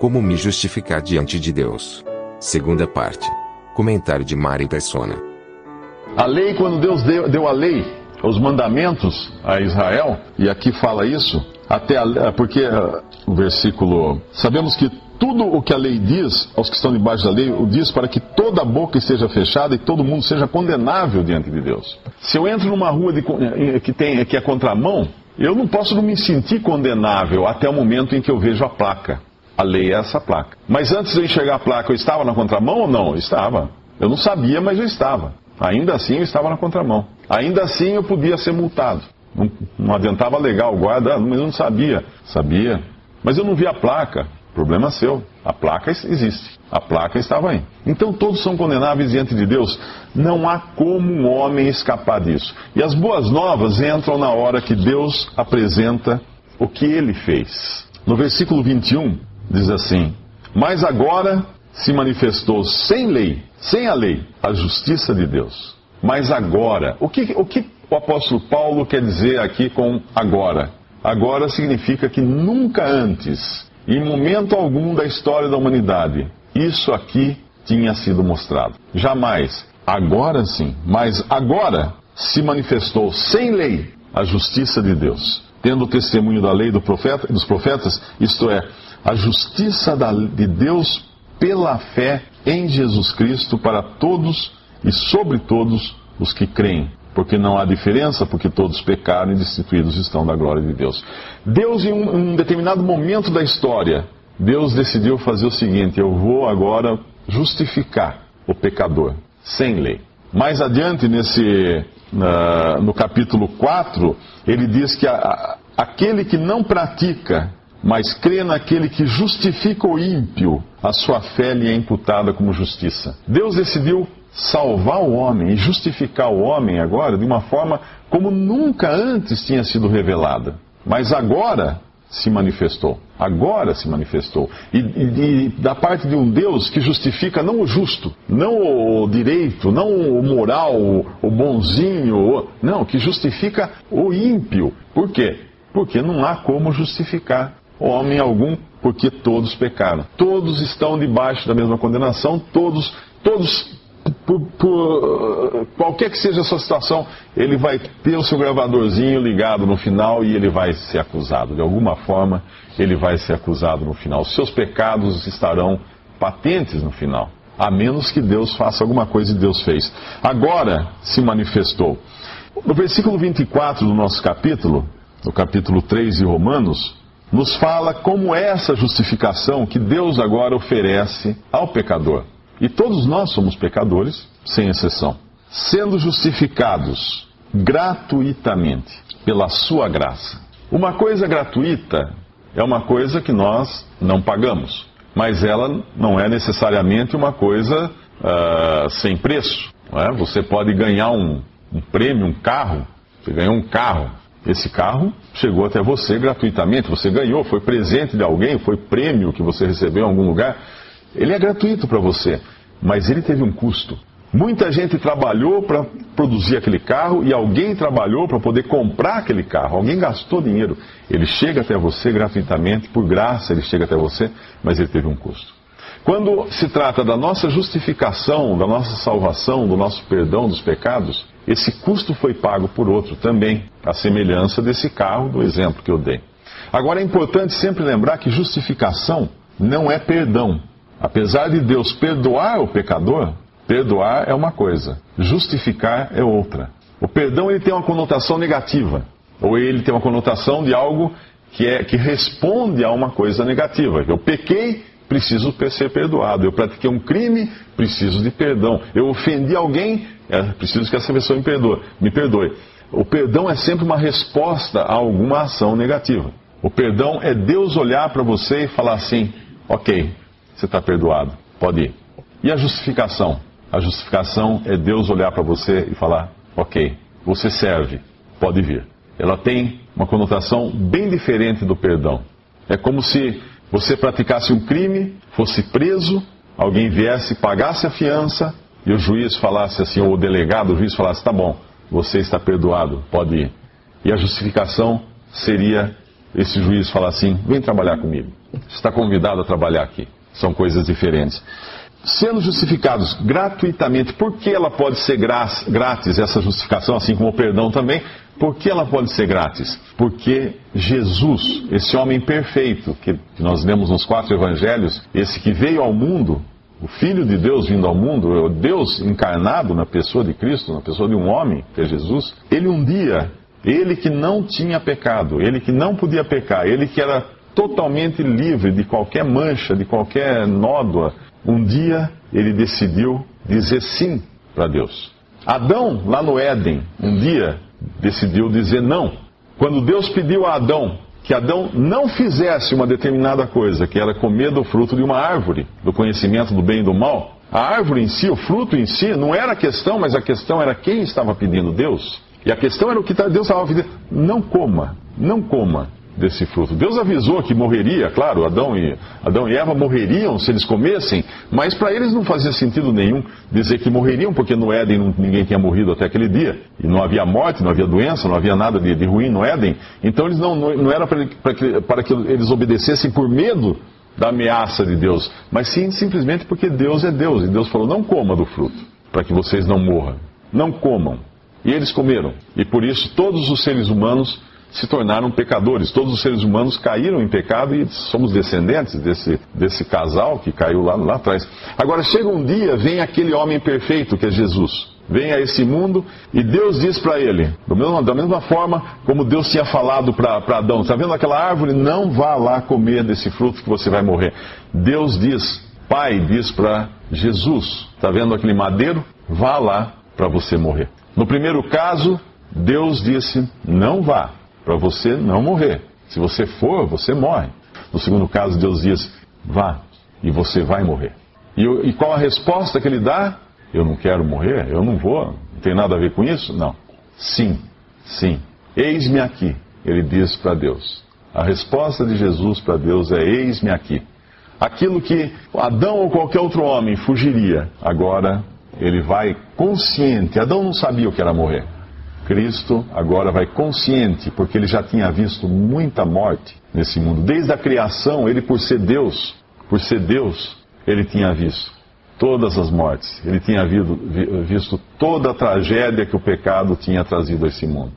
Como me justificar diante de Deus? Segunda parte. Comentário de Mari Persona. A lei, quando Deus deu, deu a lei, os mandamentos a Israel, e aqui fala isso, até a, porque uh, o versículo. Sabemos que tudo o que a lei diz aos que estão debaixo da lei, o diz para que toda a boca esteja fechada e todo mundo seja condenável diante de Deus. Se eu entro numa rua de, que, tem, que é contramão, eu não posso não me sentir condenável até o momento em que eu vejo a placa. A lei é essa placa. Mas antes de eu enxergar a placa, eu estava na contramão ou não? Eu estava. Eu não sabia, mas eu estava. Ainda assim, eu estava na contramão. Ainda assim, eu podia ser multado. Não, não adiantava legal o guarda, mas eu não sabia. Sabia. Mas eu não vi a placa. Problema seu. A placa existe. A placa estava aí. Então todos são condenáveis diante de Deus. Não há como um homem escapar disso. E as boas novas entram na hora que Deus apresenta o que ele fez. No versículo 21, diz assim: Mas agora se manifestou sem lei, sem a lei, a justiça de Deus. Mas agora, o que o, que o apóstolo Paulo quer dizer aqui com agora? Agora significa que nunca antes em momento algum da história da humanidade, isso aqui tinha sido mostrado. Jamais. Agora sim. Mas agora se manifestou sem lei a justiça de Deus. Tendo o testemunho da lei do profeta, dos profetas, isto é, a justiça de Deus pela fé em Jesus Cristo para todos e sobre todos os que creem porque não há diferença, porque todos pecaram e destituídos estão da glória de Deus. Deus, em um, determinado momento da história, Deus decidiu fazer o seguinte: eu vou agora justificar o pecador, sem lei. Mais adiante, nesse, no capítulo 4, ele diz que a, a, aquele que não pratica, mas crê naquele que justifica o ímpio, a sua fé lhe é imputada como justiça. Deus decidiu salvar o homem e justificar o homem agora de uma forma como nunca antes tinha sido revelada. Mas agora se manifestou. Agora se manifestou. E, e, e, da parte de um Deus que justifica não o justo, não o direito, não o moral, o, o bonzinho, o, não, que justifica o ímpio. Por quê? Porque não há como justificar homem algum, porque todos pecaram. Todos estão debaixo da mesma condenação, todos, todos por, por, qualquer que seja a sua situação, ele vai ter o seu gravadorzinho ligado no final e ele vai ser acusado. De alguma forma, ele vai ser acusado no final. Seus pecados estarão patentes no final. A menos que Deus faça alguma coisa e Deus fez. Agora se manifestou. No versículo 24 do nosso capítulo, no capítulo 3 de Romanos, nos fala como é essa justificação que Deus agora oferece ao pecador. E todos nós somos pecadores, sem exceção, sendo justificados gratuitamente pela sua graça. Uma coisa gratuita é uma coisa que nós não pagamos, mas ela não é necessariamente uma coisa uh, sem preço. É? Você pode ganhar um, um prêmio, um carro, você ganhou um carro, esse carro chegou até você gratuitamente, você ganhou, foi presente de alguém, foi prêmio que você recebeu em algum lugar. Ele é gratuito para você, mas ele teve um custo. Muita gente trabalhou para produzir aquele carro e alguém trabalhou para poder comprar aquele carro. Alguém gastou dinheiro. Ele chega até você gratuitamente, por graça ele chega até você, mas ele teve um custo. Quando se trata da nossa justificação, da nossa salvação, do nosso perdão dos pecados, esse custo foi pago por outro também, a semelhança desse carro, do exemplo que eu dei. Agora é importante sempre lembrar que justificação não é perdão. Apesar de Deus perdoar o pecador, perdoar é uma coisa, justificar é outra. O perdão ele tem uma conotação negativa, ou ele tem uma conotação de algo que, é, que responde a uma coisa negativa. Eu pequei, preciso ser perdoado. Eu pratiquei um crime, preciso de perdão. Eu ofendi alguém, é, preciso que essa pessoa me perdoe. Me perdoe. O perdão é sempre uma resposta a alguma ação negativa. O perdão é Deus olhar para você e falar assim: ok, você está perdoado, pode ir. E a justificação? A justificação é Deus olhar para você e falar: ok, você serve, pode vir. Ela tem uma conotação bem diferente do perdão. É como se você praticasse um crime, fosse preso, alguém viesse, pagasse a fiança e o juiz falasse assim, ou o delegado, o juiz falasse: tá bom, você está perdoado, pode ir. E a justificação seria esse juiz falar assim: vem trabalhar comigo. Você está convidado a trabalhar aqui. São coisas diferentes. Sendo justificados gratuitamente, por que ela pode ser grátis, essa justificação, assim como o perdão também? Por que ela pode ser grátis? Porque Jesus, esse homem perfeito, que nós lemos nos quatro evangelhos, esse que veio ao mundo, o Filho de Deus vindo ao mundo, Deus encarnado na pessoa de Cristo, na pessoa de um homem, que é Jesus, ele um dia, ele que não tinha pecado, ele que não podia pecar, ele que era totalmente livre de qualquer mancha, de qualquer nódoa, um dia ele decidiu dizer sim para Deus. Adão, lá no Éden, um dia decidiu dizer não. Quando Deus pediu a Adão que Adão não fizesse uma determinada coisa, que era comer do fruto de uma árvore, do conhecimento do bem e do mal, a árvore em si, o fruto em si, não era a questão, mas a questão era quem estava pedindo Deus. E a questão era o que Deus estava pedindo: não coma, não coma desse fruto. Deus avisou que morreria, claro, Adão e, Adão e Eva morreriam se eles comessem, mas para eles não fazia sentido nenhum dizer que morreriam, porque no Éden ninguém tinha morrido até aquele dia, e não havia morte, não havia doença, não havia nada de, de ruim no Éden. Então eles não, não, não era para que, para que eles obedecessem por medo da ameaça de Deus, mas sim simplesmente porque Deus é Deus, e Deus falou: não coma do fruto, para que vocês não morram. Não comam. E eles comeram. E por isso todos os seres humanos se tornaram pecadores. Todos os seres humanos caíram em pecado e somos descendentes desse, desse casal que caiu lá, lá atrás. Agora chega um dia, vem aquele homem perfeito que é Jesus. Vem a esse mundo e Deus diz para ele, mesmo, da mesma forma como Deus tinha falado para Adão: está vendo aquela árvore? Não vá lá comer desse fruto que você vai morrer. Deus diz, Pai diz para Jesus: está vendo aquele madeiro? Vá lá para você morrer. No primeiro caso, Deus disse: não vá para você não morrer. Se você for, você morre. No segundo caso, Deus diz: vá e você vai morrer. E, e qual a resposta que ele dá? Eu não quero morrer, eu não vou, não tem nada a ver com isso? Não. Sim, sim. Eis-me aqui, ele diz para Deus. A resposta de Jesus para Deus é: Eis-me aqui. Aquilo que Adão ou qualquer outro homem fugiria, agora ele vai consciente. Adão não sabia o que era morrer. Cristo agora vai consciente, porque ele já tinha visto muita morte nesse mundo. Desde a criação, ele, por ser Deus, por ser Deus, ele tinha visto todas as mortes. Ele tinha visto toda a tragédia que o pecado tinha trazido a esse mundo.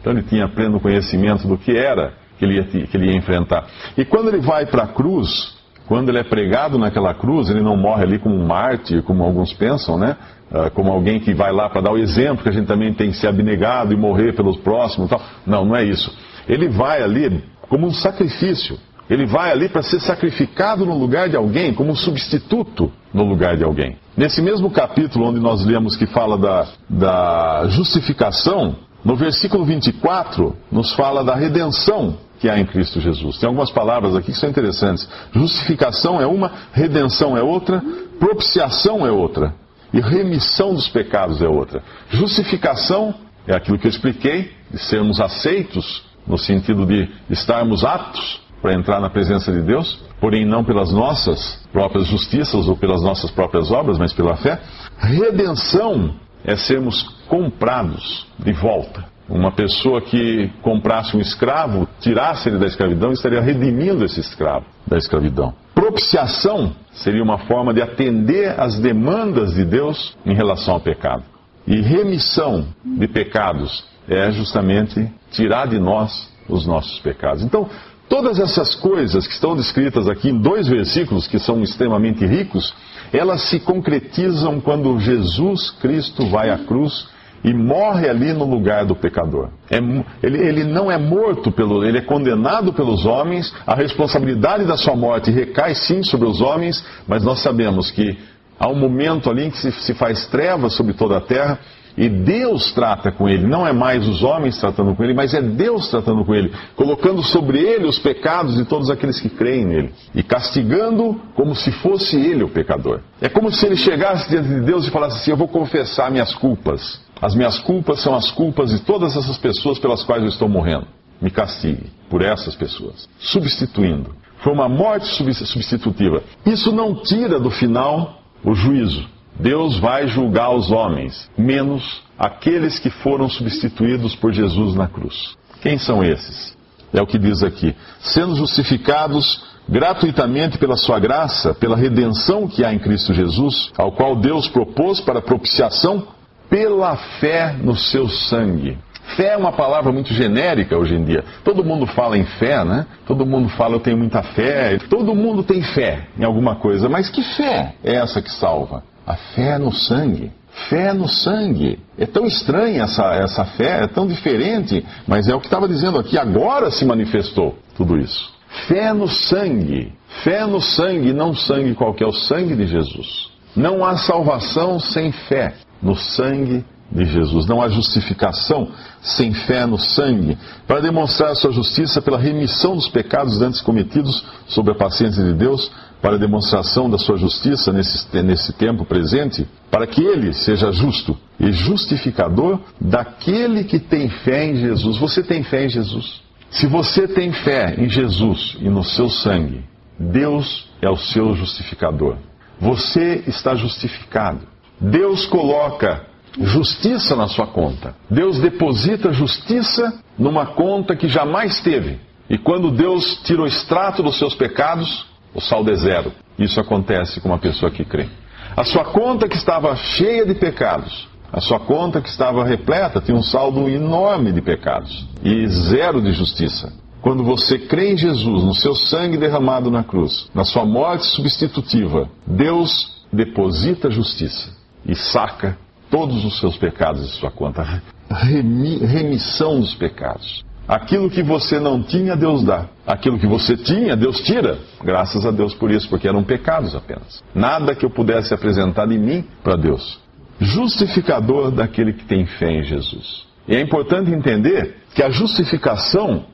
Então ele tinha pleno conhecimento do que era que ele ia, que ele ia enfrentar. E quando ele vai para a cruz, quando ele é pregado naquela cruz, ele não morre ali como um mártir, como alguns pensam, né? Ah, como alguém que vai lá para dar o exemplo que a gente também tem que ser abnegado e morrer pelos próximos e tal. Não, não é isso. Ele vai ali como um sacrifício. Ele vai ali para ser sacrificado no lugar de alguém, como substituto no lugar de alguém. Nesse mesmo capítulo onde nós lemos que fala da, da justificação, no versículo 24, nos fala da redenção que há em Cristo Jesus. Tem algumas palavras aqui que são interessantes. Justificação é uma, redenção é outra, propiciação é outra. E remissão dos pecados é outra. Justificação é aquilo que eu expliquei, de sermos aceitos, no sentido de estarmos aptos para entrar na presença de Deus, porém não pelas nossas próprias justiças ou pelas nossas próprias obras, mas pela fé. Redenção é sermos comprados de volta. Uma pessoa que comprasse um escravo, tirasse ele da escravidão, estaria redimindo esse escravo da escravidão. Propiciação seria uma forma de atender às demandas de Deus em relação ao pecado. E remissão de pecados é justamente tirar de nós os nossos pecados. Então, todas essas coisas que estão descritas aqui em dois versículos, que são extremamente ricos, elas se concretizam quando Jesus Cristo vai à cruz e morre ali no lugar do pecador. É, ele, ele, não é morto pelo, ele é condenado pelos homens. A responsabilidade da sua morte recai sim sobre os homens, mas nós sabemos que há um momento ali em que se, se faz trevas sobre toda a terra E Deus trata com ele, não é mais os homens tratando com ele, mas é Deus tratando com ele, colocando sobre ele os pecados de todos aqueles que creem nele e castigando como se fosse ele o pecador. É como se ele chegasse diante de Deus e falasse assim: Eu vou confessar minhas culpas. As minhas culpas são as culpas de todas essas pessoas pelas quais eu estou morrendo. Me castigue por essas pessoas. Substituindo. Foi uma morte substitutiva. Isso não tira do final o juízo. Deus vai julgar os homens, menos aqueles que foram substituídos por Jesus na cruz. Quem são esses? É o que diz aqui: sendo justificados gratuitamente pela sua graça, pela redenção que há em Cristo Jesus, ao qual Deus propôs para propiciação pela fé no seu sangue. Fé é uma palavra muito genérica hoje em dia. Todo mundo fala em fé, né? Todo mundo fala eu tenho muita fé. Todo mundo tem fé em alguma coisa. Mas que fé é essa que salva? A fé no sangue. Fé no sangue. É tão estranha essa, essa fé, é tão diferente, mas é o que estava dizendo aqui. Agora se manifestou tudo isso. Fé no sangue. Fé no sangue, não sangue qualquer, o sangue de Jesus. Não há salvação sem fé no sangue de Jesus. Não há justificação sem fé no sangue, para demonstrar a sua justiça pela remissão dos pecados antes cometidos sob a paciência de Deus, para demonstração da sua justiça nesse, nesse tempo presente, para que ele seja justo e justificador daquele que tem fé em Jesus. Você tem fé em Jesus? Se você tem fé em Jesus e no seu sangue, Deus é o seu justificador. Você está justificado. Deus coloca justiça na sua conta. Deus deposita justiça numa conta que jamais teve. E quando Deus tira o extrato dos seus pecados, o saldo é zero. Isso acontece com uma pessoa que crê. A sua conta que estava cheia de pecados, a sua conta que estava repleta, tinha um saldo enorme de pecados e zero de justiça. Quando você crê em Jesus, no seu sangue derramado na cruz, na sua morte substitutiva, Deus deposita justiça e saca todos os seus pecados de sua conta. remissão dos pecados. Aquilo que você não tinha, Deus dá. Aquilo que você tinha, Deus tira. Graças a Deus por isso, porque eram pecados apenas. Nada que eu pudesse apresentar de mim para Deus. Justificador daquele que tem fé em Jesus. E é importante entender que a justificação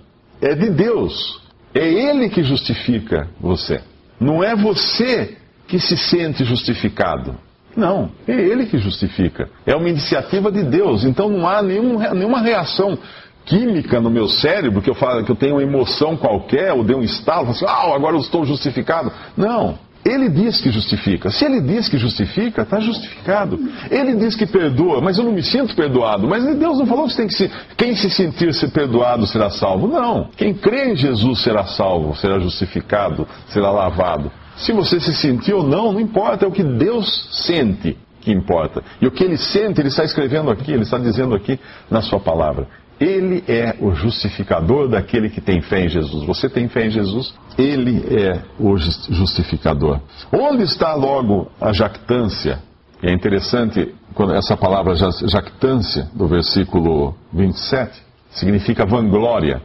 é de Deus. É Ele que justifica você. Não é você que se sente justificado. Não, é Ele que justifica. É uma iniciativa de Deus. Então não há nenhum, nenhuma reação química no meu cérebro que eu falo que eu tenho uma emoção qualquer, ou dei um estalo, assim, ah, agora eu estou justificado. Não. Ele diz que justifica. Se ele diz que justifica, está justificado. Ele diz que perdoa, mas eu não me sinto perdoado. Mas Deus não falou que, tem que se, quem se sentir ser perdoado será salvo. Não. Quem crê em Jesus será salvo, será justificado, será lavado. Se você se sentiu ou não, não importa, é o que Deus sente que importa. E o que ele sente, ele está escrevendo aqui, ele está dizendo aqui na sua palavra. Ele é o justificador daquele que tem fé em Jesus. Você tem fé em Jesus? Ele é o justificador. Onde está logo a jactância? É interessante quando essa palavra jactância, do versículo 27, significa vanglória.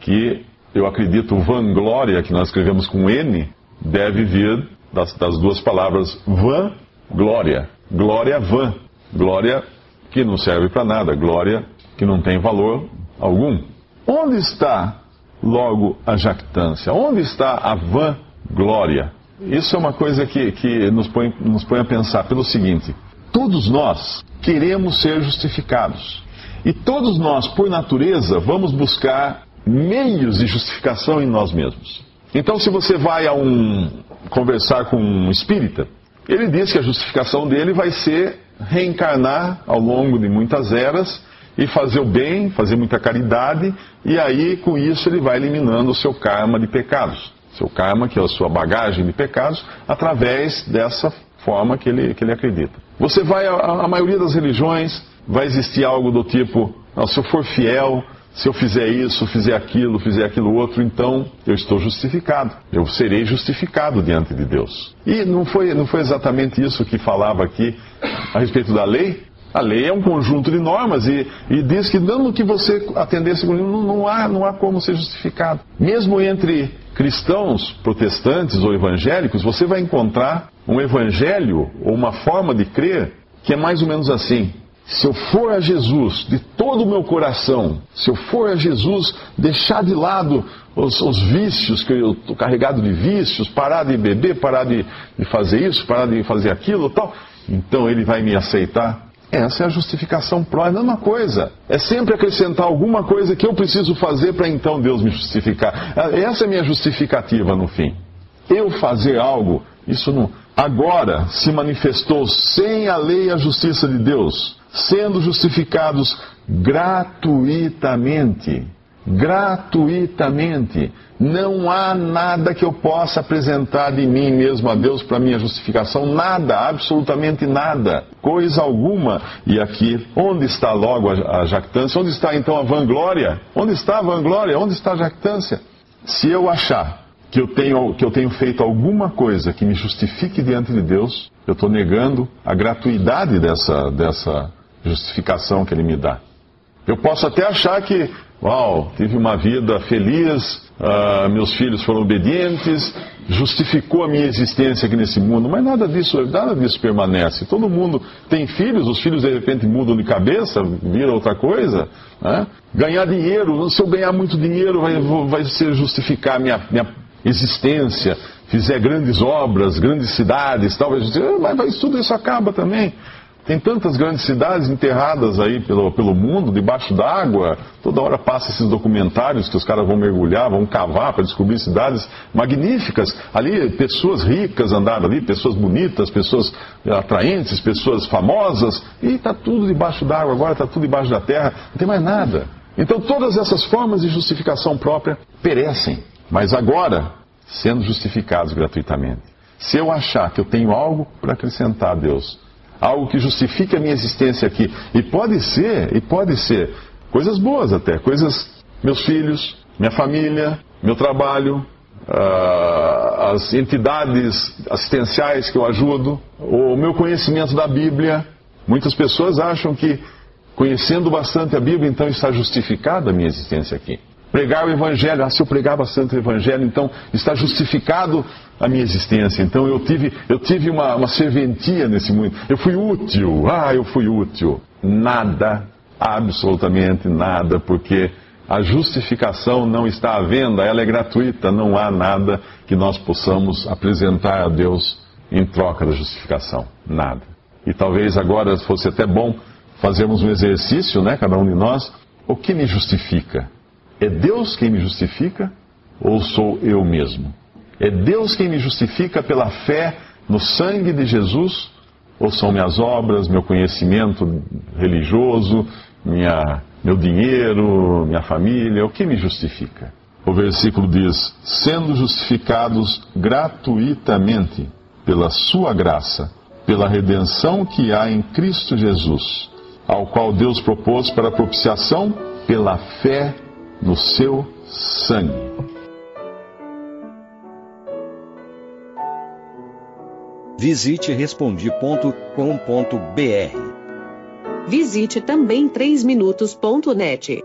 Que eu acredito vanglória, que nós escrevemos com N, deve vir das, das duas palavras van, glória. Glória van. Glória que não serve para nada. Glória que não tem valor algum. Onde está logo a jactância? Onde está a vanglória? Isso é uma coisa que, que nos, põe, nos põe a pensar pelo seguinte: todos nós queremos ser justificados. E todos nós, por natureza, vamos buscar meios de justificação em nós mesmos. Então, se você vai a um conversar com um espírita, ele diz que a justificação dele vai ser reencarnar ao longo de muitas eras e fazer o bem, fazer muita caridade, e aí com isso ele vai eliminando o seu karma de pecados. Seu karma, que é a sua bagagem de pecados, através dessa forma que ele, que ele acredita. Você vai, a, a maioria das religiões, vai existir algo do tipo: se eu for fiel, se eu fizer isso, fizer aquilo, fizer aquilo outro, então eu estou justificado. Eu serei justificado diante de Deus. E não foi, não foi exatamente isso que falava aqui a respeito da lei? A lei é um conjunto de normas e, e diz que dando que você atender esse conjunto, não, não, há, não há como ser justificado. Mesmo entre cristãos, protestantes ou evangélicos, você vai encontrar um evangelho ou uma forma de crer que é mais ou menos assim. Se eu for a Jesus de todo o meu coração, se eu for a Jesus deixar de lado os, os vícios, que eu estou carregado de vícios, parar de beber, parar de, de fazer isso, parar de fazer aquilo tal, então ele vai me aceitar. Essa é a justificação pró, é a mesma coisa. É sempre acrescentar alguma coisa que eu preciso fazer para então Deus me justificar. Essa é a minha justificativa no fim. Eu fazer algo, isso não. Agora se manifestou sem a lei a justiça de Deus, sendo justificados gratuitamente gratuitamente. Não há nada que eu possa apresentar de mim mesmo a Deus para minha justificação, nada, absolutamente nada, coisa alguma. E aqui, onde está logo a, jactância? Onde está então a vanglória? Onde está a vanglória? Onde está a jactância? Se eu achar que eu tenho, que eu tenho feito alguma coisa que me justifique diante de Deus, eu estou negando a gratuidade dessa, dessa justificação que Ele me dá. Eu posso até achar que Uau, tive uma vida feliz, uh, meus filhos foram obedientes, justificou a minha existência aqui nesse mundo, mas nada disso, nada disso permanece. Todo mundo tem filhos, os filhos de repente mudam de cabeça, viram outra coisa. Né? Ganhar dinheiro, se eu ganhar muito dinheiro, vai, vai ser justificar minha, minha existência. Fizer grandes obras, grandes cidades, talvez, mas, mas tudo isso acaba também. Tem tantas grandes cidades enterradas aí pelo, pelo mundo, debaixo d'água. Toda hora passa esses documentários que os caras vão mergulhar, vão cavar para descobrir cidades magníficas. Ali, pessoas ricas andaram ali, pessoas bonitas, pessoas atraentes, pessoas famosas. E está tudo debaixo d'água, agora está tudo debaixo da terra. Não tem mais nada. Então, todas essas formas de justificação própria perecem. Mas agora, sendo justificados gratuitamente. Se eu achar que eu tenho algo para acrescentar a Deus, algo que justifique a minha existência aqui. E pode ser, e pode ser coisas boas até, coisas, meus filhos, minha família, meu trabalho, uh, as entidades assistenciais que eu ajudo, o meu conhecimento da Bíblia. Muitas pessoas acham que conhecendo bastante a Bíblia, então está justificada a minha existência aqui. Pregar o Evangelho, ah, se eu pregar bastante o Evangelho, então está justificado a minha existência. Então eu tive, eu tive uma, uma serventia nesse mundo. Eu fui útil, ah, eu fui útil. Nada, absolutamente nada, porque a justificação não está à venda, ela é gratuita, não há nada que nós possamos apresentar a Deus em troca da justificação. Nada. E talvez agora fosse até bom fazermos um exercício, né, cada um de nós. O que me justifica? É Deus quem me justifica ou sou eu mesmo? É Deus quem me justifica pela fé no sangue de Jesus ou são minhas obras, meu conhecimento religioso, minha, meu dinheiro, minha família? O que me justifica? O versículo diz: sendo justificados gratuitamente pela Sua graça, pela redenção que há em Cristo Jesus, ao qual Deus propôs para propiciação pela fé no seu sangue. Visite respondi.com.br. Visite também 3minutos.net.